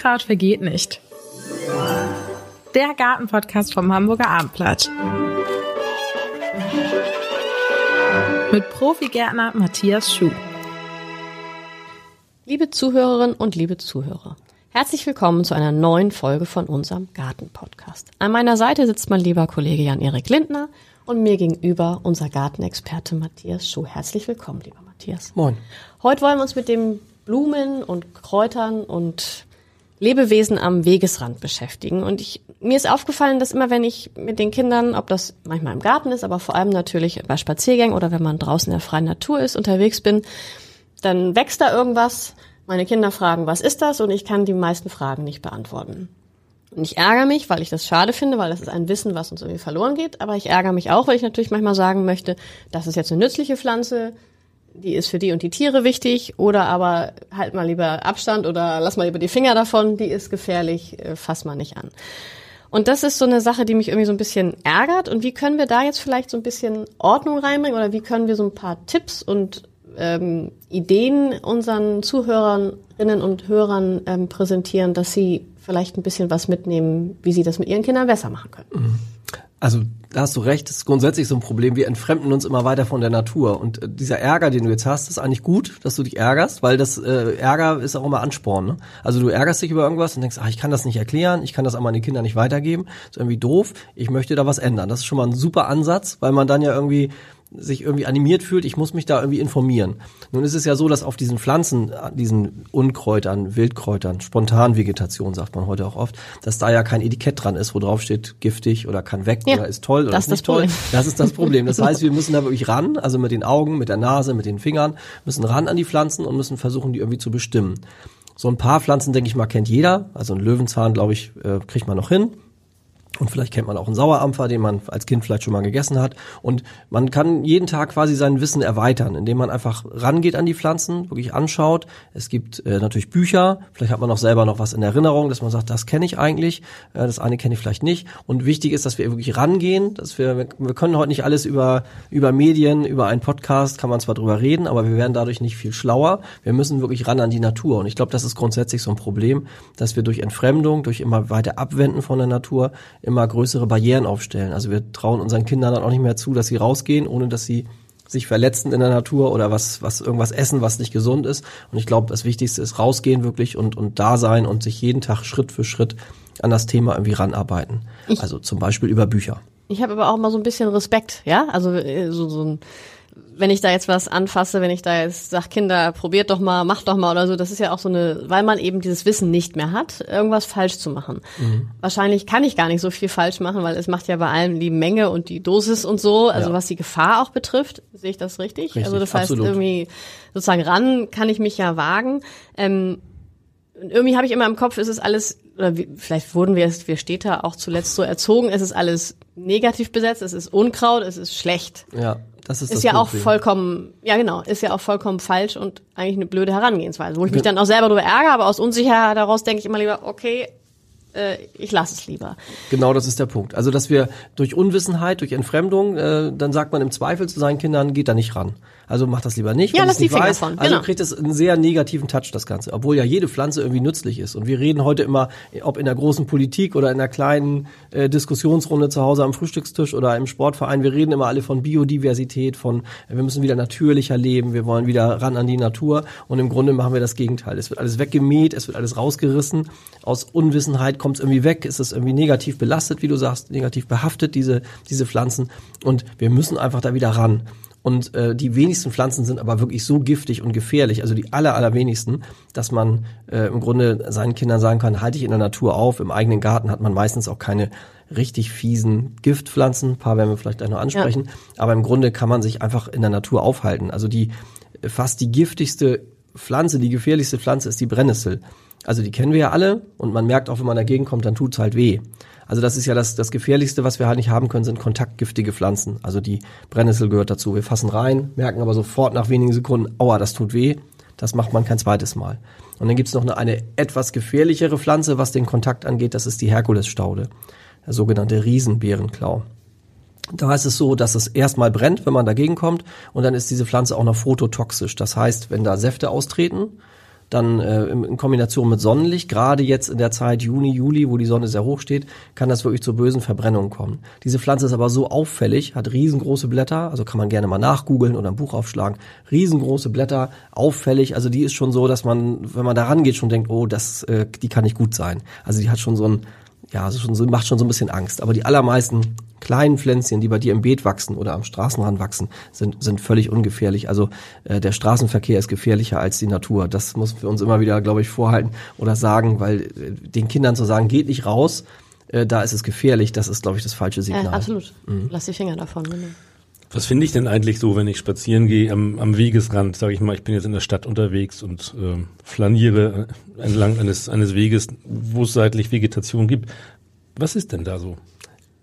Unkraut vergeht nicht. Der Gartenpodcast vom Hamburger Abendblatt. Mit Profigärtner Matthias Schuh. Liebe Zuhörerinnen und liebe Zuhörer, herzlich willkommen zu einer neuen Folge von unserem Gartenpodcast. An meiner Seite sitzt mein lieber Kollege Jan-Erik Lindner und mir gegenüber unser Gartenexperte Matthias Schuh. Herzlich willkommen, lieber Matthias. Moin. Heute wollen wir uns mit dem Blumen und Kräutern und Lebewesen am Wegesrand beschäftigen. Und ich, mir ist aufgefallen, dass immer wenn ich mit den Kindern, ob das manchmal im Garten ist, aber vor allem natürlich bei Spaziergängen oder wenn man draußen in der freien Natur ist, unterwegs bin, dann wächst da irgendwas. Meine Kinder fragen, was ist das? Und ich kann die meisten Fragen nicht beantworten. Und ich ärgere mich, weil ich das schade finde, weil das ist ein Wissen, was uns irgendwie verloren geht. Aber ich ärgere mich auch, weil ich natürlich manchmal sagen möchte, das ist jetzt eine nützliche Pflanze, die ist für die und die Tiere wichtig oder aber halt mal lieber Abstand oder lass mal lieber die Finger davon, die ist gefährlich, äh, fass mal nicht an. Und das ist so eine Sache, die mich irgendwie so ein bisschen ärgert. Und wie können wir da jetzt vielleicht so ein bisschen Ordnung reinbringen oder wie können wir so ein paar Tipps und ähm, Ideen unseren Zuhörerinnen und Hörern ähm, präsentieren, dass sie vielleicht ein bisschen was mitnehmen, wie sie das mit ihren Kindern besser machen können? Mhm. Also da hast du recht, das ist grundsätzlich so ein Problem. Wir entfremden uns immer weiter von der Natur. Und äh, dieser Ärger, den du jetzt hast, ist eigentlich gut, dass du dich ärgerst, weil das äh, Ärger ist auch immer Ansporn. Ne? Also du ärgerst dich über irgendwas und denkst, ach, ich kann das nicht erklären, ich kann das an meine Kinder nicht weitergeben. Ist irgendwie doof, ich möchte da was ändern. Das ist schon mal ein super Ansatz, weil man dann ja irgendwie sich irgendwie animiert fühlt, ich muss mich da irgendwie informieren. Nun ist es ja so, dass auf diesen Pflanzen, diesen Unkräutern, Wildkräutern, Spontanvegetation sagt man heute auch oft, dass da ja kein Etikett dran ist, wo drauf steht giftig oder kann weg ja, oder ist toll oder das ist nicht toll. Problem. Das ist das Problem. Das heißt, wir müssen da wirklich ran, also mit den Augen, mit der Nase, mit den Fingern, müssen ran an die Pflanzen und müssen versuchen, die irgendwie zu bestimmen. So ein paar Pflanzen, denke ich mal, kennt jeder. Also ein Löwenzahn, glaube ich, äh, kriegt man noch hin. Und vielleicht kennt man auch einen Sauerampfer, den man als Kind vielleicht schon mal gegessen hat. Und man kann jeden Tag quasi sein Wissen erweitern, indem man einfach rangeht an die Pflanzen, wirklich anschaut. Es gibt äh, natürlich Bücher, vielleicht hat man auch selber noch was in Erinnerung, dass man sagt, das kenne ich eigentlich, äh, das eine kenne ich vielleicht nicht. Und wichtig ist, dass wir wirklich rangehen, dass wir, wir können heute nicht alles über, über Medien, über einen Podcast, kann man zwar drüber reden, aber wir werden dadurch nicht viel schlauer. Wir müssen wirklich ran an die Natur. Und ich glaube, das ist grundsätzlich so ein Problem, dass wir durch Entfremdung, durch immer weiter Abwenden von der Natur immer größere Barrieren aufstellen. Also wir trauen unseren Kindern dann auch nicht mehr zu, dass sie rausgehen, ohne dass sie sich verletzen in der Natur oder was, was irgendwas essen, was nicht gesund ist. Und ich glaube, das Wichtigste ist rausgehen wirklich und, und da sein und sich jeden Tag Schritt für Schritt an das Thema irgendwie ranarbeiten. Ich, also zum Beispiel über Bücher. Ich habe aber auch mal so ein bisschen Respekt, ja, also äh, so, so ein wenn ich da jetzt was anfasse, wenn ich da jetzt sag, Kinder, probiert doch mal, macht doch mal oder so, das ist ja auch so eine, weil man eben dieses Wissen nicht mehr hat, irgendwas falsch zu machen. Mhm. Wahrscheinlich kann ich gar nicht so viel falsch machen, weil es macht ja bei allem die Menge und die Dosis und so, also ja. was die Gefahr auch betrifft, sehe ich das richtig? richtig also das heißt absolut. irgendwie sozusagen ran kann ich mich ja wagen. Ähm, irgendwie habe ich immer im Kopf, ist es alles, oder wie, vielleicht wurden wir, wir Städter auch zuletzt so erzogen, es ist alles negativ besetzt, es ist Unkraut, es ist schlecht. Ja. Das ist, ist das ja Problem. auch vollkommen, ja genau, ist ja auch vollkommen falsch und eigentlich eine blöde Herangehensweise, wo ich mich dann auch selber darüber ärgere, aber aus Unsicherheit daraus denke ich immer lieber, okay, äh, ich lasse es lieber. Genau, das ist der Punkt. Also, dass wir durch Unwissenheit, durch Entfremdung, äh, dann sagt man im Zweifel zu seinen Kindern, geht da nicht ran. Also mach das lieber nicht. Ja, lass die Finger weiß. von. Also genau. kriegt es einen sehr negativen Touch, das Ganze. Obwohl ja jede Pflanze irgendwie nützlich ist. Und wir reden heute immer, ob in der großen Politik oder in der kleinen äh, Diskussionsrunde zu Hause am Frühstückstisch oder im Sportverein, wir reden immer alle von Biodiversität, von wir müssen wieder natürlicher leben, wir wollen wieder ran an die Natur. Und im Grunde machen wir das Gegenteil. Es wird alles weggemäht, es wird alles rausgerissen. Aus Unwissenheit kommt es irgendwie weg, ist es irgendwie negativ belastet, wie du sagst, negativ behaftet, diese, diese Pflanzen. Und wir müssen einfach da wieder ran. Und äh, die wenigsten Pflanzen sind aber wirklich so giftig und gefährlich, also die aller, allerwenigsten, dass man äh, im Grunde seinen Kindern sagen kann, halte ich in der Natur auf. Im eigenen Garten hat man meistens auch keine richtig fiesen Giftpflanzen. Ein paar werden wir vielleicht gleich noch ansprechen. Ja. Aber im Grunde kann man sich einfach in der Natur aufhalten. Also die fast die giftigste Pflanze, die gefährlichste Pflanze ist die Brennnessel. Also die kennen wir ja alle und man merkt auch, wenn man dagegen kommt, dann tut's halt weh. Also das ist ja das, das Gefährlichste, was wir halt nicht haben können, sind kontaktgiftige Pflanzen. Also die Brennnessel gehört dazu. Wir fassen rein, merken aber sofort nach wenigen Sekunden, aua, das tut weh. Das macht man kein zweites Mal. Und dann gibt's noch eine, eine etwas gefährlichere Pflanze, was den Kontakt angeht, das ist die Herkulesstaude, der sogenannte Riesenbeerenklau. Da ist es so, dass es erstmal brennt, wenn man dagegen kommt, und dann ist diese Pflanze auch noch phototoxisch. Das heißt, wenn da Säfte austreten, dann äh, in Kombination mit Sonnenlicht, gerade jetzt in der Zeit Juni, Juli, wo die Sonne sehr hoch steht, kann das wirklich zu bösen Verbrennungen kommen. Diese Pflanze ist aber so auffällig, hat riesengroße Blätter, also kann man gerne mal nachgoogeln oder ein Buch aufschlagen, riesengroße Blätter, auffällig, also die ist schon so, dass man, wenn man da rangeht, schon denkt, oh, das, äh, die kann nicht gut sein. Also die hat schon so ein, ja, schon so, macht schon so ein bisschen Angst. Aber die allermeisten kleinen Pflänzchen, die bei dir im Beet wachsen oder am Straßenrand wachsen, sind, sind völlig ungefährlich. Also äh, der Straßenverkehr ist gefährlicher als die Natur. Das muss wir uns immer wieder, glaube ich, vorhalten oder sagen, weil äh, den Kindern zu sagen, geht nicht raus, äh, da ist es gefährlich, das ist, glaube ich, das falsche Signal. Ja, absolut. Mhm. Lass die Finger davon. Genau. Was finde ich denn eigentlich so, wenn ich spazieren gehe am, am Wegesrand, sage ich mal, ich bin jetzt in der Stadt unterwegs und äh, flaniere entlang eines, eines Weges, wo es seitlich Vegetation gibt. Was ist denn da so?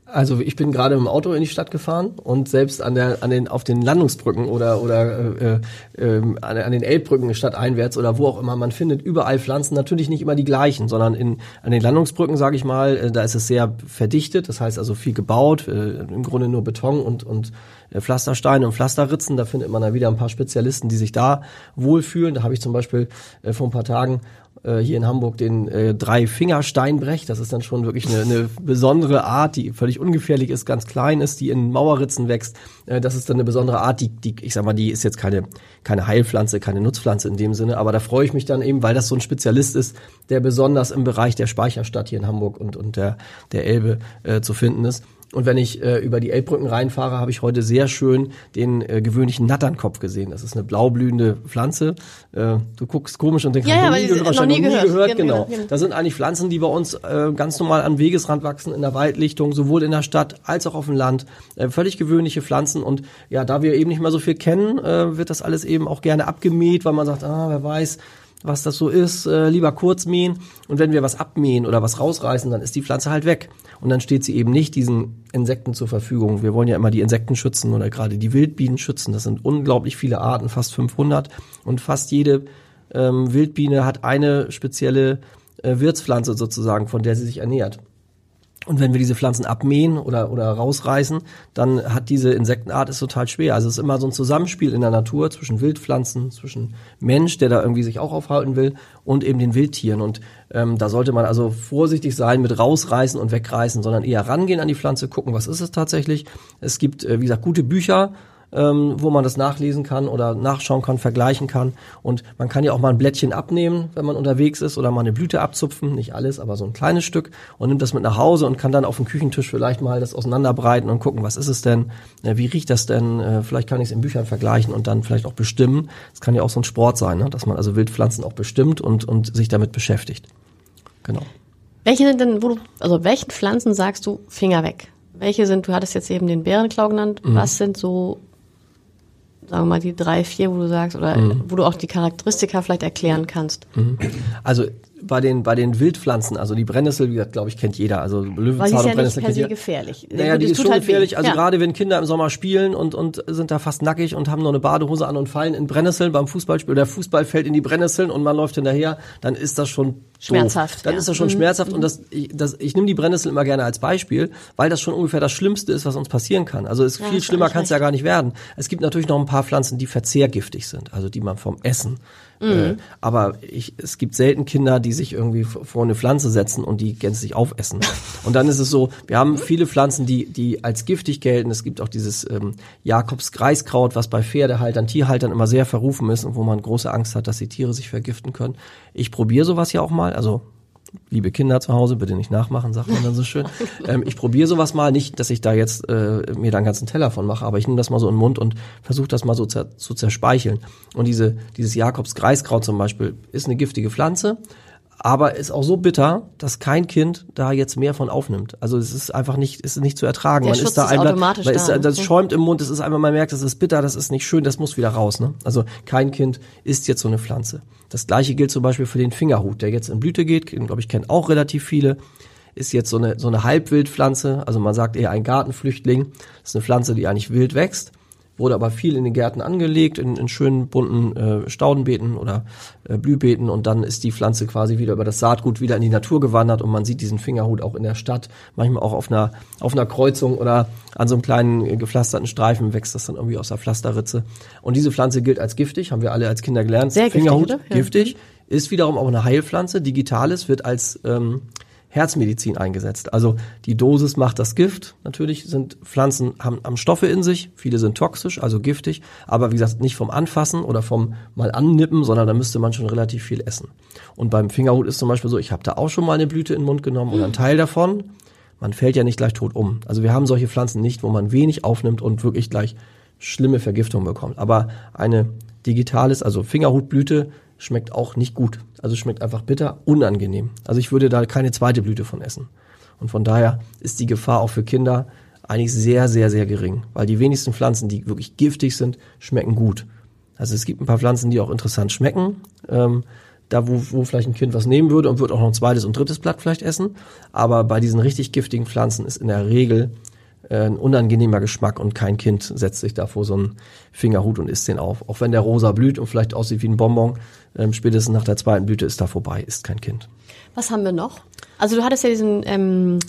Also ich bin gerade im Auto in die Stadt gefahren und selbst an der an den auf den Landungsbrücken oder oder äh, äh, an, den Elbbrücken stadteinwärts oder wo auch immer man findet überall Pflanzen natürlich nicht immer die gleichen, sondern in an den Landungsbrücken sage ich mal, äh, da ist es sehr verdichtet, das heißt also viel gebaut, äh, im Grunde nur Beton und und äh, Pflastersteine und Pflasterritzen, da findet man dann wieder ein paar Spezialisten, die sich da wohlfühlen. Da habe ich zum Beispiel äh, vor ein paar Tagen äh, hier in Hamburg den äh, Drei-Finger-Steinbrech. Das ist dann schon wirklich eine, eine besondere Art, die völlig ungefährlich ist, ganz klein ist, die in Mauerritzen wächst. Äh, das ist dann eine besondere Art, die, die, ich sag mal, die ist jetzt keine, keine Heilpflanze, keine Nutzpflanze in dem Sinne, aber da freue ich mich dann eben, weil das so ein Spezialist ist, der besonders im Bereich der Speicherstadt hier in Hamburg und, und der, der Elbe äh, zu finden ist. Und wenn ich äh, über die Elbbrücken reinfahre, habe ich heute sehr schön den äh, gewöhnlichen Natternkopf gesehen. Das ist eine blaublühende Pflanze. Äh, du guckst komisch und denkst, ja, ja, nie gehört, noch nie gehört. gehört. Genau. genau. Das sind eigentlich Pflanzen, die bei uns äh, ganz normal am Wegesrand wachsen, in der Waldlichtung, sowohl in der Stadt als auch auf dem Land. Äh, völlig gewöhnliche Pflanzen. Und ja, da wir eben nicht mehr so viel kennen, äh, wird das alles eben auch gerne abgemäht, weil man sagt, ah, wer weiß, was das so ist, äh, lieber kurz mähen. Und wenn wir was abmähen oder was rausreißen, dann ist die Pflanze halt weg. Und dann steht sie eben nicht diesen Insekten zur Verfügung. Wir wollen ja immer die Insekten schützen oder gerade die Wildbienen schützen. Das sind unglaublich viele Arten, fast 500. Und fast jede ähm, Wildbiene hat eine spezielle äh, Wirtspflanze sozusagen, von der sie sich ernährt. Und wenn wir diese Pflanzen abmähen oder, oder rausreißen, dann hat diese Insektenart es total schwer. Also es ist immer so ein Zusammenspiel in der Natur zwischen Wildpflanzen, zwischen Mensch, der da irgendwie sich auch aufhalten will, und eben den Wildtieren. Und ähm, da sollte man also vorsichtig sein mit rausreißen und wegreißen, sondern eher rangehen an die Pflanze, gucken, was ist es tatsächlich. Es gibt, äh, wie gesagt, gute Bücher, ähm, wo man das nachlesen kann oder nachschauen kann, vergleichen kann. Und man kann ja auch mal ein Blättchen abnehmen, wenn man unterwegs ist, oder mal eine Blüte abzupfen, nicht alles, aber so ein kleines Stück und nimmt das mit nach Hause und kann dann auf dem Küchentisch vielleicht mal das auseinanderbreiten und gucken, was ist es denn, äh, wie riecht das denn, äh, vielleicht kann ich es in Büchern vergleichen und dann vielleicht auch bestimmen. Es kann ja auch so ein Sport sein, ne? dass man also Wildpflanzen auch bestimmt und, und sich damit beschäftigt. Genau. Welche sind denn, wo du, also welchen Pflanzen sagst du Finger weg? Welche sind, du hattest jetzt eben den Bärenklau genannt, mhm. was sind so sagen wir mal, die drei, vier, wo du sagst, oder mhm. wo du auch die Charakteristika vielleicht erklären kannst? Mhm. Also bei den bei den Wildpflanzen, also die Brennnessel, wie gesagt, glaube ich, kennt jeder. Also Löwenzahn ja und Brennnessel kennt jeder. gefährlich. Naja, die ist schon halt gefährlich. Weh. Also ja. gerade wenn Kinder im Sommer spielen und und sind da fast nackig und haben noch eine Badehose an und fallen in Brennnesseln beim Fußballspiel, der Fußball fällt in die Brennnesseln und man läuft hinterher, dann ist das schon schmerzhaft. Dann ja. ist das schon mhm. schmerzhaft und das ich, das ich nehme die Brennnessel immer gerne als Beispiel, weil das schon ungefähr das Schlimmste ist, was uns passieren kann. Also es ja, viel schlimmer kann es ja gar nicht werden. Es gibt natürlich noch ein paar Pflanzen, die verzehrgiftig sind, also die man vom Essen Mhm. Äh, aber ich, es gibt selten Kinder, die sich irgendwie vor eine Pflanze setzen und die gänzlich aufessen. Und dann ist es so, wir haben viele Pflanzen, die, die als giftig gelten. Es gibt auch dieses ähm, Jakobs-Greiskraut, was bei Pferdehaltern, Tierhaltern immer sehr verrufen ist und wo man große Angst hat, dass die Tiere sich vergiften können. Ich probiere sowas ja auch mal, also liebe Kinder zu Hause, bitte nicht nachmachen, sagt man dann so schön. Ähm, ich probiere sowas mal, nicht, dass ich da jetzt äh, mir da einen ganzen Teller von mache, aber ich nehme das mal so in den Mund und versuche das mal so zu zerspeicheln. Und diese, dieses Jakobs-Greiskraut zum Beispiel ist eine giftige Pflanze, aber ist auch so bitter, dass kein Kind da jetzt mehr von aufnimmt. Also es ist einfach nicht, ist nicht zu ertragen. Der man Schutz ist da einfach, man ist, da, das schäumt im Mund, es ist einfach, man merkt, das ist bitter, das ist nicht schön, das muss wieder raus. Ne? Also kein Kind isst jetzt so eine Pflanze. Das gleiche gilt zum Beispiel für den Fingerhut, der jetzt in Blüte geht, glaube ich, kennen auch relativ viele. Ist jetzt so eine, so eine Halbwildpflanze, also man sagt eher ein Gartenflüchtling. Das ist eine Pflanze, die eigentlich wild wächst wurde aber viel in den Gärten angelegt, in, in schönen bunten äh, Staudenbeeten oder äh, Blühbeeten und dann ist die Pflanze quasi wieder über das Saatgut wieder in die Natur gewandert und man sieht diesen Fingerhut auch in der Stadt, manchmal auch auf einer, auf einer Kreuzung oder an so einem kleinen äh, gepflasterten Streifen wächst das dann irgendwie aus der Pflasterritze. Und diese Pflanze gilt als giftig, haben wir alle als Kinder gelernt. Sehr Fingerhut, giftig, giftig. ist wiederum auch eine Heilpflanze. Digitalis wird als ähm, Herzmedizin eingesetzt. Also die Dosis macht das Gift. Natürlich sind Pflanzen haben, haben Stoffe in sich, viele sind toxisch, also giftig, aber wie gesagt, nicht vom Anfassen oder vom mal annippen, sondern da müsste man schon relativ viel essen. Und beim Fingerhut ist zum Beispiel so, ich habe da auch schon mal eine Blüte in den Mund genommen oder einen Teil davon. Man fällt ja nicht gleich tot um. Also wir haben solche Pflanzen nicht, wo man wenig aufnimmt und wirklich gleich schlimme Vergiftung bekommt. Aber eine digitales, also Fingerhutblüte, schmeckt auch nicht gut. Also schmeckt einfach bitter, unangenehm. Also ich würde da keine zweite Blüte von essen. Und von daher ist die Gefahr auch für Kinder eigentlich sehr, sehr, sehr gering. Weil die wenigsten Pflanzen, die wirklich giftig sind, schmecken gut. Also es gibt ein paar Pflanzen, die auch interessant schmecken. Ähm, da, wo, wo vielleicht ein Kind was nehmen würde und würde auch noch ein zweites und drittes Blatt vielleicht essen. Aber bei diesen richtig giftigen Pflanzen ist in der Regel ein unangenehmer Geschmack und kein Kind setzt sich da vor so einen Fingerhut und isst den auf. Auch wenn der rosa blüht und vielleicht aussieht wie ein Bonbon, ähm, spätestens nach der zweiten Blüte ist da vorbei, ist kein Kind. Was haben wir noch? Also du hattest ja diesen ähm,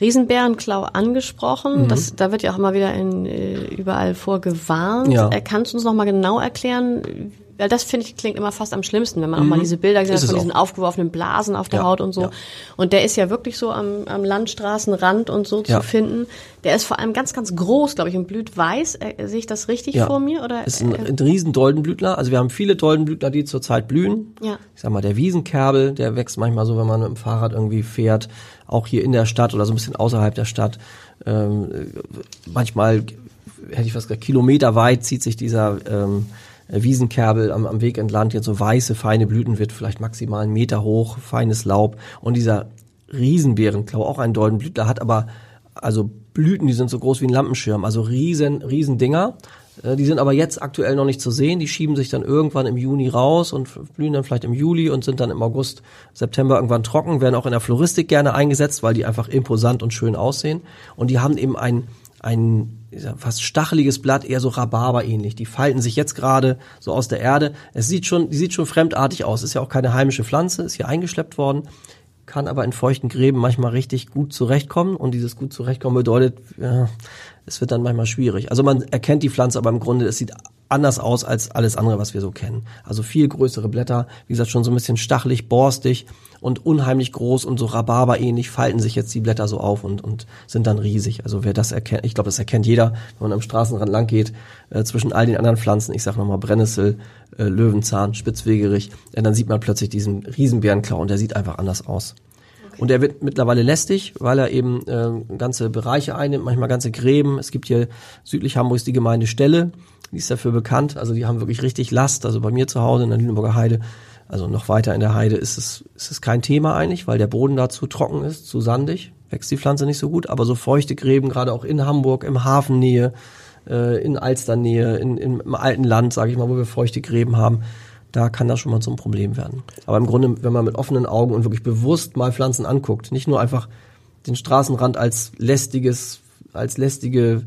Riesenbärenklau angesprochen. Mhm. Das, da wird ja auch immer wieder in, äh, überall vorgewarnt. Ja. Äh, Kannst du uns noch mal genau erklären? Weil das finde ich klingt immer fast am schlimmsten, wenn man auch mal diese Bilder gesehen Mhm. Hat von diesen auch. aufgeworfenen Blasen auf der Ja, Haut und so. ja. Und der ist ja wirklich so am, am Landstraßenrand und so Ja. zu finden. Der ist vor allem ganz, ganz groß, glaube ich, und blüht weiß. Äh, sehe ich das richtig vor mir? Oder, ist ein, äh, ein riesen Doldenblütler. Also wir haben viele Doldenblütler, die zurzeit blühen. Ja. Ich sag mal, der Wiesenkerbel, der wächst manchmal so, wenn man mit dem Fahrrad irgendwie fährt, auch hier in der Stadt oder so ein bisschen außerhalb der Stadt. Ähm, äh, manchmal, hätte ich fast gesagt, kilometerweit zieht sich dieser ähm, Wiesenkerbel am, am Weg entlang, jetzt so weiße, feine Blüten wird vielleicht maximal einen Meter hoch, feines Laub. Und dieser Riesenbeerenklau, auch ein Doldenblütler, hat aber also Blüten, die sind so groß wie ein Lampenschirm, also riesen, riesen Dinger. Äh, Die sind aber jetzt aktuell noch nicht zu sehen. Die schieben sich dann irgendwann im Juni raus und blühen dann vielleicht im Juli und sind dann im August, September irgendwann trocken, werden auch in der Floristik gerne eingesetzt, weil die einfach imposant und schön aussehen. Und die haben eben ein, ein ich sag, fast stacheliges Blatt, eher so Rhabarber ähnlich. Die falten sich jetzt gerade so aus der Erde. Es sieht schon, die sieht schon fremdartig aus. Ist ja auch keine heimische Pflanze, ist hier eingeschleppt worden kann aber in feuchten Gräben manchmal richtig gut zurechtkommen und dieses gut zurechtkommen bedeutet, ja, es wird dann manchmal schwierig. Also man erkennt die Pflanze, aber im Grunde es sieht anders aus als alles andere, was wir so kennen. Also viel größere Blätter, wie gesagt schon so ein bisschen stachelig, borstig und unheimlich groß und so Rhabarber ähnlich falten sich jetzt die Blätter so auf und, und sind dann riesig. Also wer das erkennt, ich glaube, das erkennt jeder, wenn man am Straßenrand lang geht, äh, zwischen all den anderen Pflanzen, ich sage nochmal Brennnessel, äh, Löwenzahn, Spitzwegerich, äh, dann sieht man plötzlich diesen Riesenbärenklau und der sieht einfach anders aus. Und er wird mittlerweile lästig, weil er eben äh, ganze Bereiche einnimmt, manchmal ganze Gräben. Es gibt hier südlich Hamburgs die Gemeinde Stelle, die ist dafür bekannt. Also die haben wirklich richtig Last. Also bei mir zu Hause in der Lüneburger Heide, also noch weiter in der Heide, ist es, ist es kein Thema eigentlich, weil der Boden da zu trocken ist, zu sandig, wächst die Pflanze nicht so gut. Aber so feuchte Gräben, gerade auch in Hamburg, im Hafennähe, äh, in Alsternähe, in, im alten Land, sage ich mal, wo wir feuchte Gräben haben, da kann das schon mal zum Problem werden. Aber im Grunde, wenn man mit offenen Augen und wirklich bewusst mal Pflanzen anguckt, nicht nur einfach den Straßenrand als lästiges, als lästige,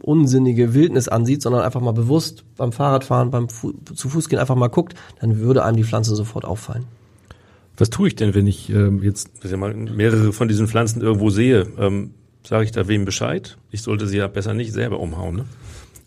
unsinnige Wildnis ansieht, sondern einfach mal bewusst beim Fahrradfahren, beim Fu zu Fuß gehen einfach mal guckt, dann würde einem die Pflanze sofort auffallen. Was tue ich denn, wenn ich ähm, jetzt ich mal, mehrere von diesen Pflanzen irgendwo sehe? Ähm, Sage ich da wem Bescheid? Ich sollte sie ja besser nicht selber umhauen. Ne?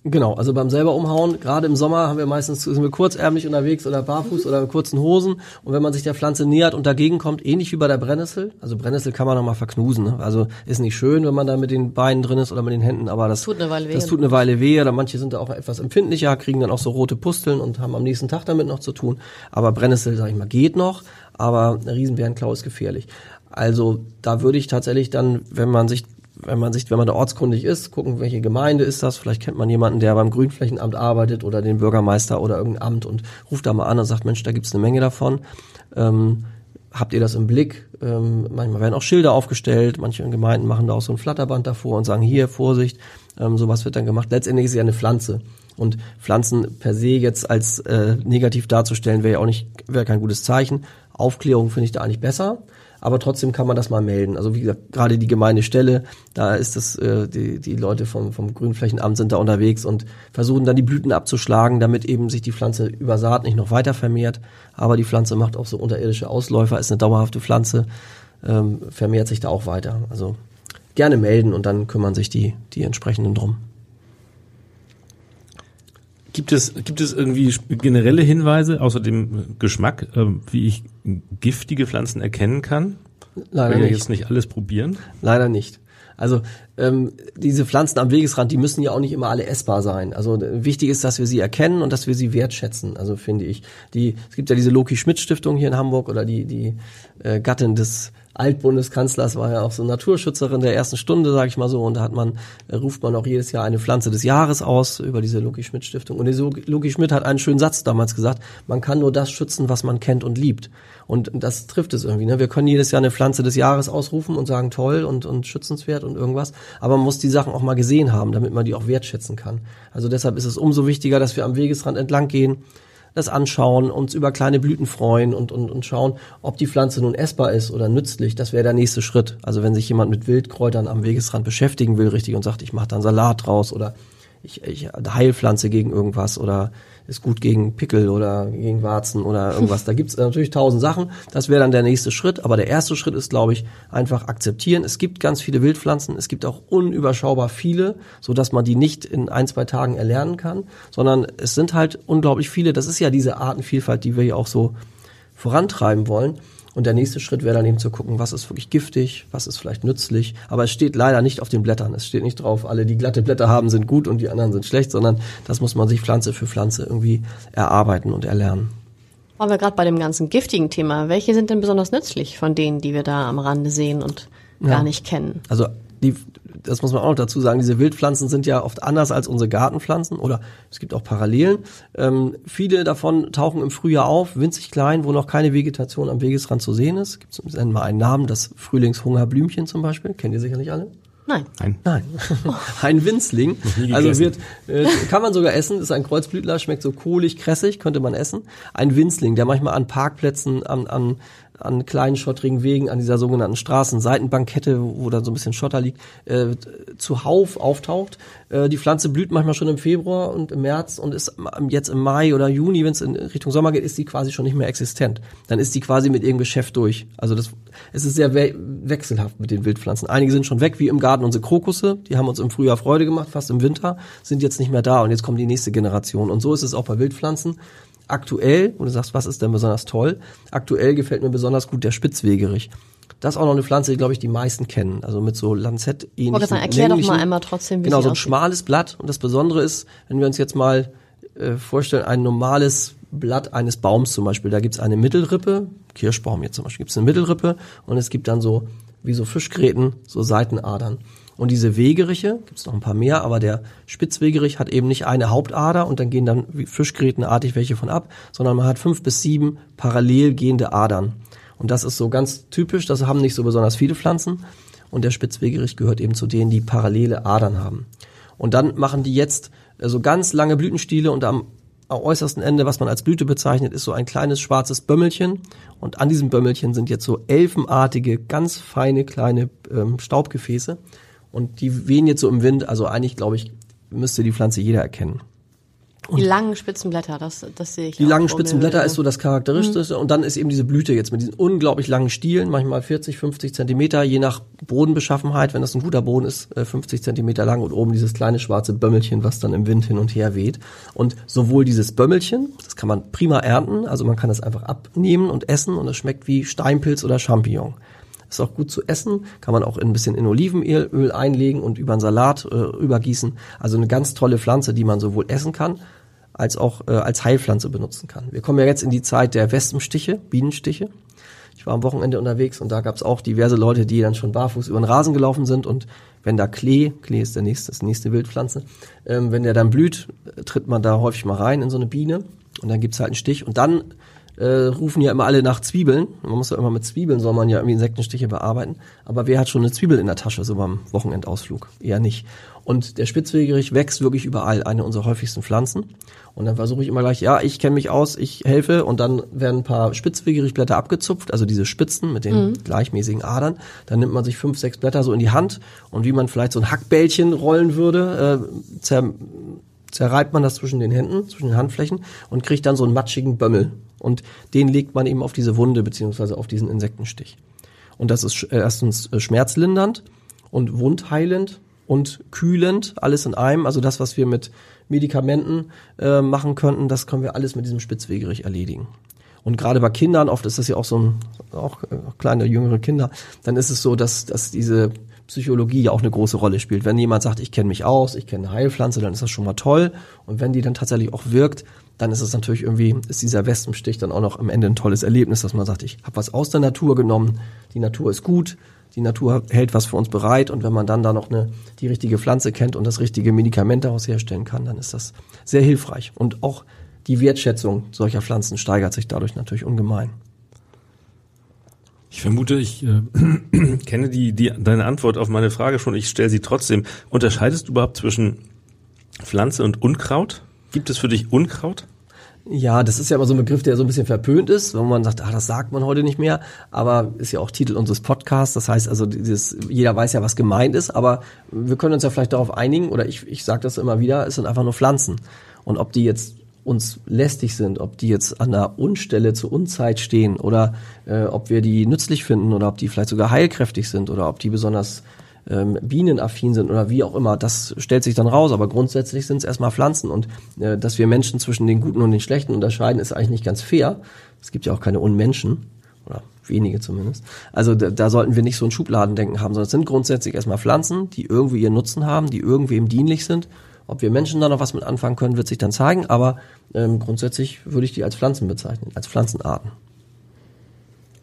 Genau, also beim selber umhauen, gerade im Sommer haben wir meistens sind wir kurzärmlich unterwegs oder barfuß oder mit kurzen Hosen und wenn man sich der Pflanze nähert und dagegen kommt, ähnlich wie bei der Brennnessel, also Brennnessel kann man noch mal verknusen, ne? also ist nicht schön, wenn man da mit den Beinen drin ist oder mit den Händen, aber das Tut eine Weile weh. Das tut eine Weile weh oder manche sind da auch etwas empfindlicher, kriegen dann auch so rote Pusteln und haben am nächsten Tag damit noch zu tun, aber Brennnessel, sag ich mal, geht noch, aber eine Riesenbärenklau ist gefährlich. Also da würde ich tatsächlich dann, wenn man sich wenn man sich, wenn man da ortskundig ist, gucken, welche Gemeinde ist das. Vielleicht kennt man jemanden, der beim Grünflächenamt arbeitet oder den Bürgermeister oder irgendein Amt und ruft da mal an und sagt, Mensch, da gibt's eine Menge davon. Ähm, habt ihr das im Blick? Ähm, manchmal werden auch Schilder aufgestellt, manche Gemeinden machen da auch so ein Flatterband davor und sagen, hier, Vorsicht, ähm, sowas wird dann gemacht. Letztendlich ist ja eine Pflanze. Und Pflanzen per se jetzt als äh, negativ darzustellen, wäre ja auch nicht, wäre kein gutes Zeichen. Aufklärung finde ich da eigentlich besser aber trotzdem kann man das mal melden. Also wie gesagt, gerade die Gemeindestelle, da ist das, äh, die, die Leute vom, vom Grünflächenamt sind da unterwegs und versuchen dann die Blüten abzuschlagen, damit eben sich die Pflanze über Saat nicht noch weiter vermehrt. Aber die Pflanze macht auch so unterirdische Ausläufer, ist eine dauerhafte Pflanze, ähm, vermehrt sich da auch weiter. Also gerne melden und dann kümmern sich die, die entsprechenden drum. Gibt es, gibt es irgendwie generelle Hinweise, außer dem Geschmack, äh, wie ich giftige Pflanzen erkennen kann? Leider Will nicht. jetzt nicht alles probieren. Leider nicht. Also ähm, diese Pflanzen am Wegesrand, die müssen ja auch nicht immer alle essbar sein. Also wichtig ist, dass wir sie erkennen und dass wir sie wertschätzen. Also finde ich. Die, es gibt ja diese Loki Schmidt Stiftung hier in Hamburg oder die die äh, Gattin des Altbundeskanzlers war ja auch so Naturschützerin der ersten Stunde, sage ich mal so. Und da hat man äh, ruft man auch jedes Jahr eine Pflanze des Jahres aus über diese Loki Schmidt Stiftung. Und diese Loki Schmidt hat einen schönen Satz damals gesagt: Man kann nur das schützen, was man kennt und liebt. Und das trifft es irgendwie. Ne? Wir können jedes Jahr eine Pflanze des Jahres ausrufen und sagen toll und, und schützenswert und irgendwas. Aber man muss die Sachen auch mal gesehen haben, damit man die auch wertschätzen kann. Also deshalb ist es umso wichtiger, dass wir am Wegesrand entlang gehen, das anschauen, uns über kleine Blüten freuen und, und, und schauen, ob die Pflanze nun essbar ist oder nützlich. Das wäre der nächste Schritt. Also wenn sich jemand mit Wildkräutern am Wegesrand beschäftigen will, richtig, und sagt, ich mache da einen Salat draus oder ich, ich Heilpflanze gegen irgendwas oder ist gut gegen Pickel oder gegen Warzen oder irgendwas. Da gibt's natürlich tausend Sachen. Das wäre dann der nächste Schritt. Aber der erste Schritt ist, glaube ich, einfach akzeptieren. Es gibt ganz viele Wildpflanzen. Es gibt auch unüberschaubar viele, so dass man die nicht in ein, zwei Tagen erlernen kann, sondern es sind halt unglaublich viele. Das ist ja diese Artenvielfalt, die wir ja auch so vorantreiben wollen. Und der nächste Schritt wäre dann eben zu gucken, was ist wirklich giftig, was ist vielleicht nützlich. Aber es steht leider nicht auf den Blättern. Es steht nicht drauf, alle, die glatte Blätter haben, sind gut und die anderen sind schlecht, sondern das muss man sich Pflanze für Pflanze irgendwie erarbeiten und erlernen. Waren wir gerade bei dem ganzen giftigen Thema. Welche sind denn besonders nützlich von denen, die wir da am Rande sehen und gar nicht kennen? Also die, das muss man auch noch dazu sagen, diese Wildpflanzen sind ja oft anders als unsere Gartenpflanzen oder es gibt auch Parallelen. Ähm, viele davon tauchen im Frühjahr auf, winzig klein, wo noch keine Vegetation am Wegesrand zu sehen ist. Gibt es mal einen Namen, das Frühlingshungerblümchen zum Beispiel, kennt ihr sicherlich alle? Nein. Nein. Nein, ein Winzling. Also wird, äh, kann man sogar essen, ist ein Kreuzblütler, schmeckt so kohlig, kressig, könnte man essen. Ein Winzling, der manchmal an Parkplätzen, an, an, an kleinen schottrigen Wegen, an dieser sogenannten Straßenseitenbankette, wo, dann so ein bisschen Schotter liegt, äh, zuhauf auftaucht. Äh, die Pflanze blüht manchmal schon im Februar und im März und ist jetzt im Mai oder Juni, wenn es in Richtung Sommer geht, ist die quasi schon nicht mehr existent. Dann ist die quasi mit ihrem Geschäft durch. Also das, es ist sehr we wechselhaft mit den Wildpflanzen. Einige sind schon weg, wie im Garten unsere Krokusse, die haben uns im Frühjahr Freude gemacht, fast im Winter, sind jetzt nicht mehr da und jetzt kommt die nächste Generation. Und so ist es auch bei Wildpflanzen. Aktuell, wo du sagst, was ist denn besonders toll? Aktuell gefällt mir besonders gut der Spitzwegerich. Das ist auch noch eine Pflanze, die, glaube ich, die meisten kennen. Also mit so Lanzett Ich wollte sagen, erklär doch mal einmal trotzdem, wie Genau, so ein aussieht. schmales Blatt. Und das Besondere ist, wenn wir uns jetzt mal äh, vorstellen, ein normales Blatt eines Baums zum Beispiel, da gibt's eine Mittelrippe, Kirschbaum jetzt zum Beispiel, gibt's eine Mittelrippe und es gibt dann so, wie so Fischgräten, so Seitenadern. Und diese Wegeriche, gibt's noch ein paar mehr, aber der Spitzwegerich hat eben nicht eine Hauptader und dann gehen dann wie Fischgrätenartig welche von ab, sondern man hat fünf bis sieben parallel gehende Adern. Und das ist so ganz typisch, das haben nicht so besonders viele Pflanzen. Und der Spitzwegerich gehört eben zu denen, die parallele Adern haben. Und dann machen die jetzt äh, so ganz lange Blütenstiele und am äußersten Ende, was man als Blüte bezeichnet, ist so ein kleines schwarzes Bömmelchen. Und an diesem Bömmelchen sind jetzt so elfenartige, ganz feine kleine ähm, Staubgefäße. Und die wehen jetzt so im Wind. Also eigentlich, glaube ich, müsste die Pflanze jeder erkennen. Die langen spitzen Blätter, das, das sehe ich. Die langen spitzen. Blätter ist so das Charakteristische und dann ist eben diese Blüte jetzt mit diesen unglaublich langen Stielen, manchmal 40, 50 Zentimeter, je nach Bodenbeschaffenheit, wenn das ein guter Boden ist, äh, 50 Zentimeter lang und oben dieses kleine schwarze Bömmelchen, was dann im Wind hin und her weht. Und sowohl dieses Bömmelchen, das kann man prima ernten, also man kann das einfach abnehmen und essen und es schmeckt wie Steinpilz oder Champignon. Ist auch gut zu essen, kann man auch ein bisschen in Olivenöl Öl einlegen und über einen Salat äh, übergießen. Also eine ganz tolle Pflanze, die man sowohl essen kann, als auch äh, als Heilpflanze benutzen kann. Wir kommen ja jetzt in die Zeit der Wespenstiche, Bienenstiche. Ich war am Wochenende unterwegs und da gab es auch diverse Leute, die dann schon barfuß über den Rasen gelaufen sind und wenn da Klee, Klee ist der nächste, das nächste Wildpflanze, ähm, wenn der dann blüht, äh, tritt man da häufig mal rein in so eine Biene und dann gibt's halt einen Stich und dann äh, rufen ja immer alle nach Zwiebeln. Man muss ja immer mit Zwiebeln soll man ja irgendwie Insektenstiche bearbeiten. Aber wer hat schon eine Zwiebel in der Tasche, so beim Wochenendausflug? Eher nicht. Und der Spitzwegerich wächst wirklich überall, eine unserer häufigsten Pflanzen. Und dann versuche ich immer gleich, ja, ich kenne mich aus, ich helfe. Und dann werden ein paar Spitzwegerichblätter abgezupft, also diese Spitzen mit den gleichmäßigen Adern. Dann nimmt man sich fünf, sechs Blätter so in die Hand und wie man vielleicht so ein Hackbällchen rollen würde, äh, zer zerreibt man das zwischen den Händen, zwischen den Handflächen und kriegt dann so einen matschigen Bömmel. Und den legt man eben auf diese Wunde beziehungsweise auf diesen Insektenstich. Und das ist äh, erstens äh, schmerzlindernd und wundheilend und kühlend, alles in einem. Also das, was wir mit Medikamenten äh, machen könnten, das können wir alles mit diesem Spitzwegerich erledigen. Und gerade bei Kindern, oft ist das ja auch so ein, auch äh, kleine, jüngere Kinder, dann ist es so, dass, dass diese Psychologie ja auch eine große Rolle spielt. Wenn jemand sagt, ich kenne mich aus, ich kenne eine Heilpflanze, dann ist das schon mal toll. Und wenn die dann tatsächlich auch wirkt, dann ist es natürlich irgendwie, ist dieser Wespenstich dann auch noch am Ende ein tolles Erlebnis, dass man sagt, ich habe was aus der Natur genommen, die Natur ist gut, die Natur hält was für uns bereit und wenn man dann da noch eine, die richtige Pflanze kennt und das richtige Medikament daraus herstellen kann, dann ist das sehr hilfreich. Und auch die Wertschätzung solcher Pflanzen steigert sich dadurch natürlich ungemein. Ich vermute, ich äh, kenne die, die, deine Antwort auf meine Frage schon. Ich stelle sie trotzdem. Unterscheidest du überhaupt zwischen Pflanze und Unkraut? Gibt es für dich Unkraut? Ja, das ist ja immer so ein Begriff, der so ein bisschen verpönt ist, wenn man sagt, ah, das sagt man heute nicht mehr, aber ist ja auch Titel unseres Podcasts, das heißt also, dieses, jeder weiß ja, was gemeint ist, aber wir können uns ja vielleicht darauf einigen, oder ich, ich sage das immer wieder, es sind einfach nur Pflanzen. Und ob die jetzt uns lästig sind, ob die jetzt an der Unstelle zur Unzeit stehen oder äh, ob wir die nützlich finden oder ob die vielleicht sogar heilkräftig sind oder ob die besonders ähm, bienenaffin sind oder wie auch immer, das stellt sich dann raus. Aber grundsätzlich sind es erstmal Pflanzen und äh, dass wir Menschen zwischen den Guten und den Schlechten unterscheiden, ist eigentlich nicht ganz fair. Es gibt ja auch keine Unmenschen oder wenige zumindest. Also da, da sollten wir nicht so ein Schubladendenken haben, sondern es sind grundsätzlich erstmal Pflanzen, die irgendwie ihren Nutzen haben, die irgendwem dienlich sind ob wir Menschen da noch was mit anfangen können, wird sich dann zeigen, aber ähm, grundsätzlich würde ich die als Pflanzen bezeichnen, als Pflanzenarten.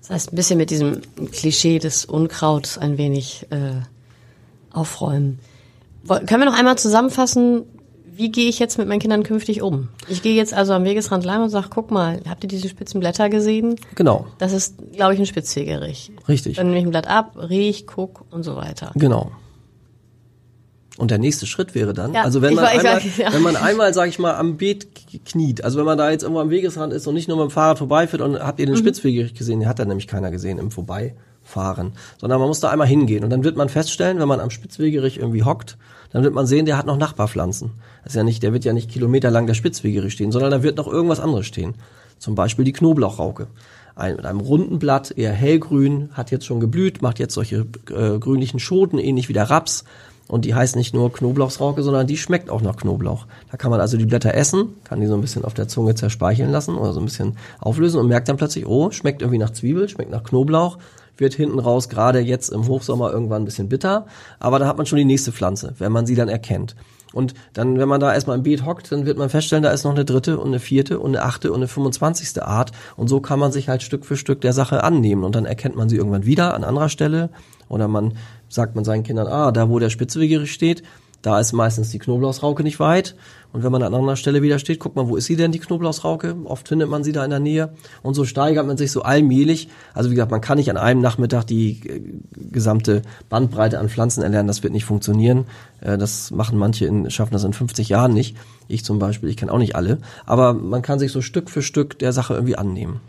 Das heißt, ein bisschen mit diesem Klischee des Unkrauts ein wenig äh, aufräumen. Können wir noch einmal zusammenfassen, wie gehe ich jetzt mit meinen Kindern künftig um? Ich gehe jetzt also am Wegesrand lang und sage, guck mal, habt ihr diese spitzen Blätter gesehen? Genau. Das ist, glaube ich, ein Spitzwegerich. Richtig. Dann nehme ich ein Blatt ab, riech, guck und so weiter. Genau. Und der nächste Schritt wäre dann, Ja, also wenn man war- einmal, war- ja. wenn man einmal, sag ich mal, am Beet kniet, also wenn man da jetzt irgendwo am Wegesrand ist und nicht nur mit dem Fahrrad vorbeifährt und habt ihr Mhm. den Spitzwegerich gesehen, den hat da nämlich keiner gesehen im Vorbeifahren, sondern man muss da einmal hingehen und dann wird man feststellen, wenn man am Spitzwegerich irgendwie hockt, dann wird man sehen, der hat noch Nachbarpflanzen. Das ist ja nicht, der wird ja nicht kilometerlang der Spitzwegerich stehen, sondern da wird noch irgendwas anderes stehen. Zum Beispiel die Knoblauchrauke. Ein, mit einem runden Blatt, eher hellgrün, hat jetzt schon geblüht, macht jetzt solche äh, grünlichen Schoten, ähnlich wie der Raps. Und die heißt nicht nur Knoblauchsrauke, sondern die schmeckt auch nach Knoblauch. Da kann man also die Blätter essen, kann die so ein bisschen auf der Zunge zerspeicheln lassen oder so ein bisschen auflösen und merkt dann plötzlich, oh, schmeckt irgendwie nach Zwiebel, schmeckt nach Knoblauch, wird hinten raus gerade jetzt im Hochsommer irgendwann ein bisschen bitter, aber da hat man schon die nächste Pflanze, wenn man sie dann erkennt. Und dann, wenn man da erstmal im Beet hockt, dann wird man feststellen, da ist noch eine dritte und eine vierte und eine achte und eine 25. Art. Und so kann man sich halt Stück für Stück der Sache annehmen. Und dann erkennt man sie irgendwann wieder an anderer Stelle. Oder man sagt man seinen Kindern, ah, da wo der Spitzwegerich steht, da ist meistens die Knoblauchsrauke nicht weit. Und wenn man an anderer Stelle wieder steht, guckt man, wo ist sie denn, die Knoblauchsrauke? Oft findet man sie da in der Nähe. Und so steigert man sich so allmählich. Also wie gesagt, man kann nicht an einem Nachmittag die äh, gesamte Bandbreite an Pflanzen erlernen. Das wird nicht funktionieren. Äh, das machen manche, in, schaffen das in 50 Jahren nicht. Ich zum Beispiel, ich kenne auch nicht alle. Aber man kann sich so Stück für Stück der Sache irgendwie annehmen.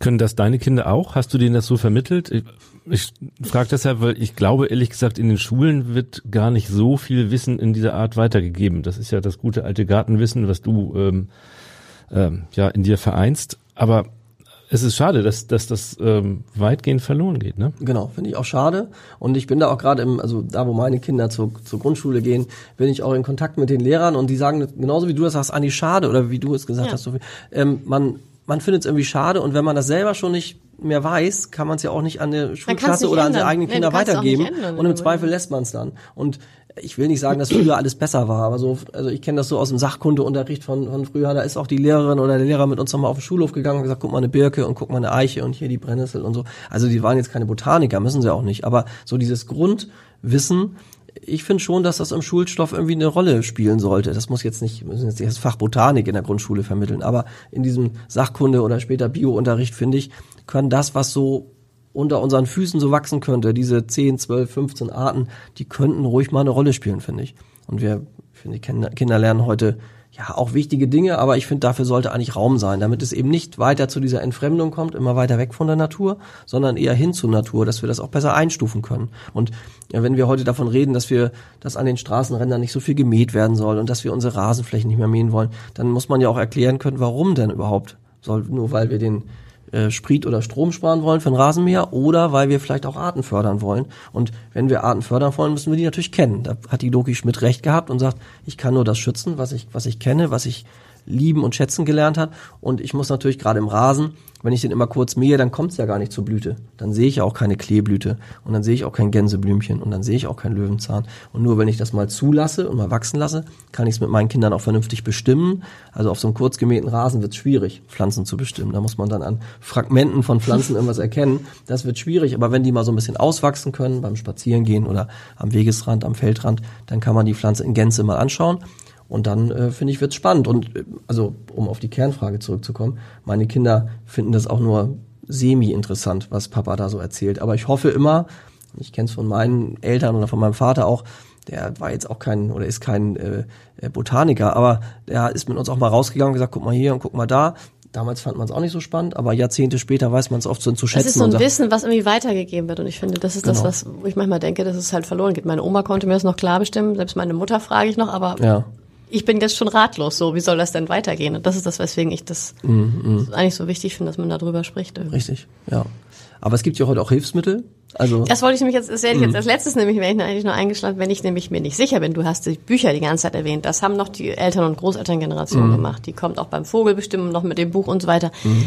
Können das deine Kinder auch? Hast du denen das so vermittelt? Ich, frage deshalb, weil ich glaube, ehrlich gesagt, in den Schulen wird gar nicht so viel Wissen in dieser Art weitergegeben. Das ist ja das gute alte Gartenwissen, was du ähm, ähm, ja in dir vereinst. Aber es ist schade, dass, dass das ähm, weitgehend verloren geht, ne? Genau, finde ich auch schade. Und ich bin da auch gerade im, also da, wo meine Kinder zur, zur Grundschule gehen, bin ich auch in Kontakt mit den Lehrern und die sagen, genauso wie du das sagst, Andi, schade, oder wie du es gesagt Ja. hast, Sophie, ähm, man, man findet es irgendwie schade und wenn man das selber schon nicht mehr weiß, kann man es ja auch nicht an der Schulklasse oder an ändern. die eigenen Nee, Kinder weitergeben ändern, und im Zweifel lässt man es dann. Und ich will nicht sagen, dass früher alles besser war, aber so, also ich kenne das so aus dem Sachkundeunterricht von, von früher, da ist auch die Lehrerin oder der Lehrer mit uns nochmal auf den Schulhof gegangen und gesagt, guck mal eine Birke und guck mal eine Eiche und hier die Brennnessel und so. Also die waren jetzt keine Botaniker, müssen sie auch nicht, aber so dieses Grundwissen, ich finde schon, dass das im Schulstoff irgendwie eine Rolle spielen sollte. Das muss jetzt nicht, müssen jetzt nicht das Fach Botanik in der Grundschule vermitteln, aber in diesem Sachkunde oder später Biounterricht, finde ich, können das, was so unter unseren Füßen so wachsen könnte, diese 10, 12, 15 Arten, die könnten ruhig mal eine Rolle spielen, finde ich. Und wir, ich finde, Kinder, Kinder lernen heute ja auch wichtige Dinge, aber ich finde, dafür sollte eigentlich Raum sein, damit es eben nicht weiter zu dieser Entfremdung kommt, immer weiter weg von der Natur, sondern eher hin zur Natur, dass wir das auch besser einstufen können. Und ja, wenn wir heute davon reden, dass wir, dass an den Straßenrändern nicht so viel gemäht werden soll und dass wir unsere Rasenflächen nicht mehr mähen wollen, dann muss man ja auch erklären können, warum denn überhaupt soll, nur weil wir den äh, Sprit oder Strom sparen wollen für ein Rasenmäher oder weil wir vielleicht auch Arten fördern wollen. Und wenn wir Arten fördern wollen, müssen wir die natürlich kennen. Da hat die Doki Schmidt recht gehabt und sagt, ich kann nur das schützen, was ich, was ich kenne, was ich lieben und schätzen gelernt hat. Und ich muss natürlich gerade im Rasen, wenn ich den immer kurz mähe, dann kommt es ja gar nicht zur Blüte. Dann sehe ich auch keine Kleeblüte und dann sehe ich auch kein Gänseblümchen und dann sehe ich auch keinen Löwenzahn. Und nur wenn ich das mal zulasse und mal wachsen lasse, kann ich es mit meinen Kindern auch vernünftig bestimmen. Also auf so einem kurz gemähten Rasen wird es schwierig, Pflanzen zu bestimmen. Da muss man dann an Fragmenten von Pflanzen irgendwas erkennen. Das wird schwierig, aber wenn die mal so ein bisschen auswachsen können beim Spazierengehen oder am Wegesrand, am Feldrand, dann kann man die Pflanze in Gänze mal anschauen. Und dann äh, finde ich wird's spannend. Und äh, also um auf die Kernfrage zurückzukommen, meine Kinder finden das auch nur semi-interessant, was Papa da so erzählt. Aber ich hoffe immer, ich kenne es von meinen Eltern oder von meinem Vater auch, der war jetzt auch kein oder ist kein äh, äh Botaniker, aber der ist mit uns auch mal rausgegangen und gesagt, guck mal hier und guck mal da. Damals fand man es auch nicht so spannend, aber Jahrzehnte später weiß man es oft so zu schätzen. Das ist so ein Wissen, was irgendwie weitergegeben wird. Und ich finde, das ist genau. das, was, wo ich manchmal denke, dass es halt verloren geht. Meine Oma konnte mir das noch klar bestimmen, selbst meine Mutter frage ich noch, aber ja ich bin jetzt schon ratlos, so, wie soll das denn weitergehen? Und das ist das, weswegen ich das mm, mm. eigentlich so wichtig finde, dass man darüber spricht. Irgendwie. Richtig, ja. Aber es gibt ja heute auch Hilfsmittel. Also das wollte ich nämlich jetzt, das werde ich jetzt mm. als letztes nämlich, wenn ich eigentlich nur eingeschlagen, wenn ich nämlich mir nicht sicher bin, du hast die Bücher die ganze Zeit erwähnt, das haben noch die Eltern- und Großelterngeneration mm. gemacht. Die kommt auch beim Vogelbestimmen noch mit dem Buch und so weiter. Mm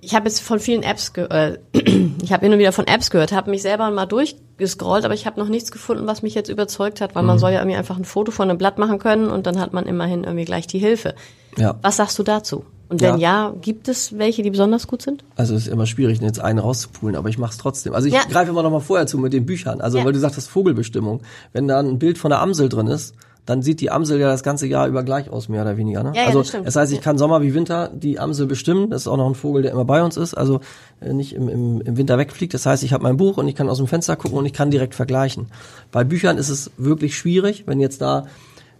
ich habe jetzt von vielen Apps, äh, ich habe hin und wieder von Apps gehört, habe mich selber mal durchgescrollt, aber ich habe noch nichts gefunden, was mich jetzt überzeugt hat, weil mhm. man soll ja irgendwie einfach ein Foto von einem Blatt machen können und dann hat man immerhin irgendwie gleich die Hilfe. Ja. Was sagst du dazu? Und wenn ja. ja, gibt es welche, die besonders gut sind? Also es ist immer schwierig, jetzt einen rauszupulen, aber ich mache es trotzdem. Also ich ja. greife immer noch mal vorher zu mit den Büchern. Also ja. weil du sagtest Vogelbestimmung. Wenn da ein Bild von der Amsel drin ist, dann sieht die Amsel ja das ganze Jahr über gleich aus, mehr oder weniger. Ne? Ja, also das, das heißt, ich kann Sommer wie Winter die Amsel bestimmen. Das ist auch noch ein Vogel, der immer bei uns ist, also äh, nicht im, im, im Winter wegfliegt. Das heißt, ich habe mein Buch und ich kann aus dem Fenster gucken und ich kann direkt vergleichen. Bei Büchern ist es wirklich schwierig, wenn jetzt da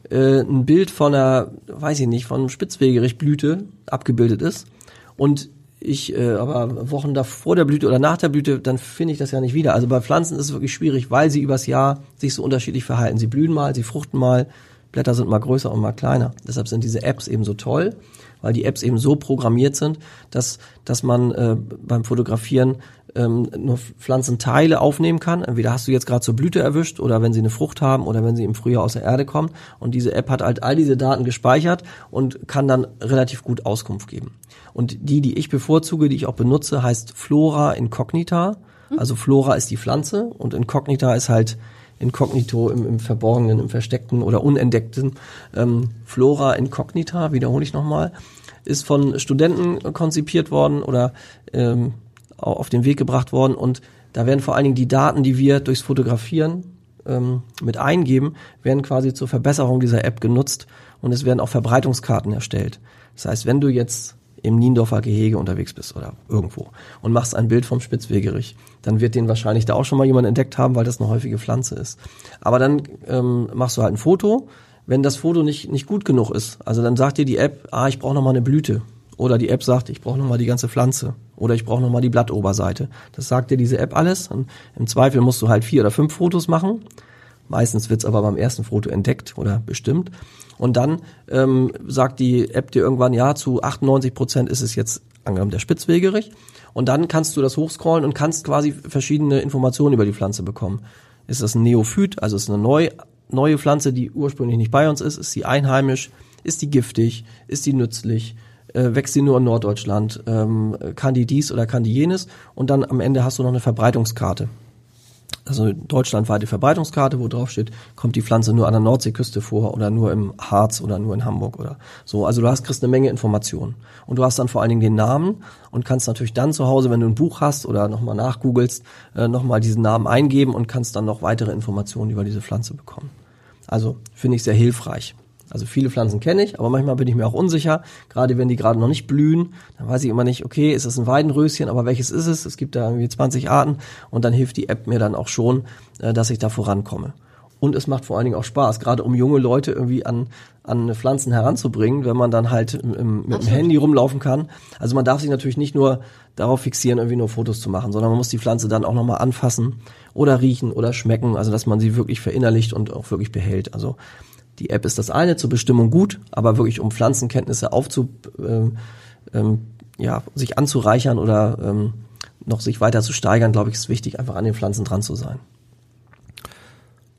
äh, ein Bild von einer, weiß ich nicht, von Spitzwegerich-Blüte abgebildet ist und ich äh, aber Wochen davor der Blüte oder nach der Blüte, dann finde ich das ja nicht wieder. Also bei Pflanzen ist es wirklich schwierig, weil sie übers Jahr sich so unterschiedlich verhalten. Sie blühen mal, sie fruchten mal, Blätter sind mal größer und mal kleiner. Deshalb sind diese Apps eben so toll, weil die Apps eben so programmiert sind, dass, dass man äh, beim Fotografieren ähm, nur Pflanzenteile aufnehmen kann. Entweder hast du jetzt gerade zur Blüte erwischt oder wenn sie eine Frucht haben oder wenn sie im Frühjahr aus der Erde kommen. Und diese App hat halt all diese Daten gespeichert und kann dann relativ gut Auskunft geben. Und die, die ich bevorzuge, die ich auch benutze, heißt Flora Incognita. Also Flora ist die Pflanze und Incognita ist halt Inkognito im, im Verborgenen, im Versteckten oder Unentdeckten. Ähm, Flora Incognita, wiederhole ich nochmal, ist von Studenten konzipiert worden oder ähm, auf den Weg gebracht worden und da werden vor allen Dingen die Daten, die wir durchs Fotografieren ähm, mit eingeben, werden quasi zur Verbesserung dieser App genutzt und es werden auch Verbreitungskarten erstellt. Das heißt, wenn du jetzt im Niendorfer Gehege unterwegs bist oder irgendwo und machst ein Bild vom Spitzwegerich, dann wird den wahrscheinlich da auch schon mal jemand entdeckt haben, weil das eine häufige Pflanze ist. Aber dann ähm, machst du halt ein Foto. Wenn das Foto nicht, nicht gut genug ist, also dann sagt dir die App, ah, ich brauche noch mal eine Blüte. Oder die App sagt, ich brauche noch mal die ganze Pflanze. Oder ich brauche noch mal die Blattoberseite. Das sagt dir diese App alles. Und Im Zweifel musst du halt vier oder fünf Fotos machen. Meistens wird's aber beim ersten Foto entdeckt oder bestimmt. Und dann ähm, sagt die App dir irgendwann, ja, zu 98 Prozent ist es jetzt angenommen der Spitzwegerich. Und dann kannst du das hochscrollen und kannst quasi verschiedene Informationen über die Pflanze bekommen. Ist das ein Neophyt, also ist eine neu, neue Pflanze, die ursprünglich nicht bei uns ist? Ist sie einheimisch? Ist die giftig? Ist die nützlich? Äh, wächst sie nur in Norddeutschland? Ähm, kann die dies oder kann die jenes? Und dann am Ende hast du noch eine Verbreitungskarte also deutschlandweite Verbreitungskarte, wo drauf steht, kommt die Pflanze nur an der Nordseeküste vor oder nur im Harz oder nur in Hamburg oder so. Also du hast, kriegst eine Menge Informationen. Und du hast dann vor allen Dingen den Namen und kannst natürlich dann zu Hause, wenn du ein Buch hast oder nochmal nachgoogelst, äh, nochmal diesen Namen eingeben und kannst dann noch weitere Informationen über diese Pflanze bekommen. Also finde ich sehr hilfreich. Also viele Pflanzen kenne ich, aber manchmal bin ich mir auch unsicher, gerade wenn die gerade noch nicht blühen, dann weiß ich immer nicht, okay, ist es ein Weidenröschen, aber welches ist es? Es gibt da irgendwie 20 Arten und dann hilft die App mir dann auch schon, äh, dass ich da vorankomme. Und es macht vor allen Dingen auch Spaß, gerade um junge Leute irgendwie an, an Pflanzen heranzubringen, wenn man dann halt im, mit dem Handy rumlaufen kann. Also man darf sich natürlich nicht nur darauf fixieren, irgendwie nur Fotos zu machen, sondern man muss die Pflanze dann auch nochmal anfassen oder riechen oder schmecken, also dass man sie wirklich verinnerlicht und auch wirklich behält. Also die App ist das eine, zur Bestimmung gut, aber wirklich um Pflanzenkenntnisse aufzu, ähm, ähm, ja, sich anzureichern oder ähm, noch sich weiter zu steigern, glaube ich, ist wichtig, einfach an den Pflanzen dran zu sein.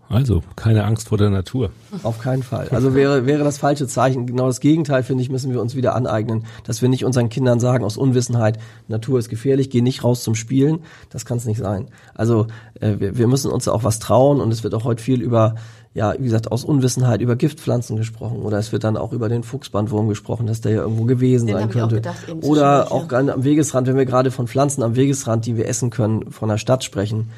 Also, keine Angst vor der Natur. Auf keinen Fall. Also wäre, wäre das falsche Zeichen. Genau das Gegenteil, finde ich, müssen wir uns wieder aneignen, dass wir nicht unseren Kindern sagen aus Unwissenheit, Natur ist gefährlich, geh nicht raus zum Spielen. Das kann es nicht sein. Also äh, wir, wir müssen uns auch was trauen und es wird auch heute viel über, ja, wie gesagt, aus Unwissenheit über Giftpflanzen gesprochen oder es wird dann auch über den Fuchsbandwurm gesprochen, dass der ja irgendwo gewesen Den sein ich auch könnte. gedacht, oder auch am Wegesrand, wenn wir gerade von Pflanzen am Wegesrand, die wir essen können, von der Stadt sprechen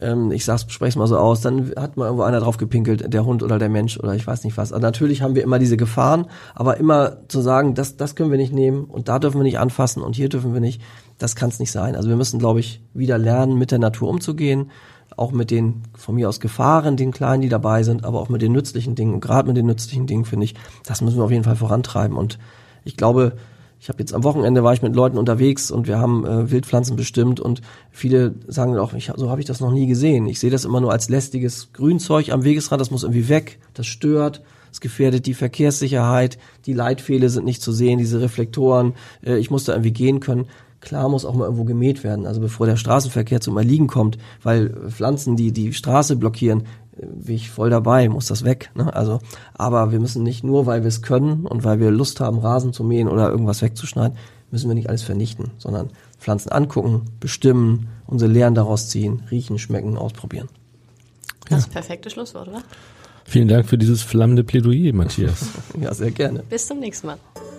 ähm, ich sag's, spreche es mal so aus, dann hat mal irgendwo einer drauf gepinkelt, der Hund oder der Mensch oder ich weiß nicht was. Also natürlich haben wir immer diese Gefahren, aber immer zu sagen, das, das können wir nicht nehmen und da dürfen wir nicht anfassen und hier dürfen wir nicht, das kann es nicht sein. Also wir müssen, glaube ich, wieder lernen, mit der Natur umzugehen, auch mit den von mir aus Gefahren, den kleinen, die dabei sind, aber auch mit den nützlichen Dingen. Und gerade mit den nützlichen Dingen finde ich, das müssen wir auf jeden Fall vorantreiben. Und ich glaube, ich habe jetzt am Wochenende war ich mit Leuten unterwegs und wir haben äh, Wildpflanzen bestimmt und viele sagen auch, ich, so habe ich das noch nie gesehen. Ich sehe das immer nur als lästiges Grünzeug am Wegesrand, das muss irgendwie weg, das stört, es gefährdet die Verkehrssicherheit, die Leitpfähle sind nicht zu sehen, diese Reflektoren, äh, ich muss da irgendwie gehen können. Klar muss auch mal irgendwo gemäht werden, also bevor der Straßenverkehr zum Erliegen kommt, weil Pflanzen, die die Straße blockieren, bin ich voll dabei, muss das weg. Ne? Also, aber wir müssen nicht nur, weil wir es können und weil wir Lust haben, Rasen zu mähen oder irgendwas wegzuschneiden, müssen wir nicht alles vernichten, sondern Pflanzen angucken, bestimmen, unsere Lehren daraus ziehen, riechen, schmecken, ausprobieren. Das ist perfekte Schlusswort, oder? Vielen Dank für dieses flammende Plädoyer, Matthias. Ja, sehr gerne. Bis zum nächsten Mal.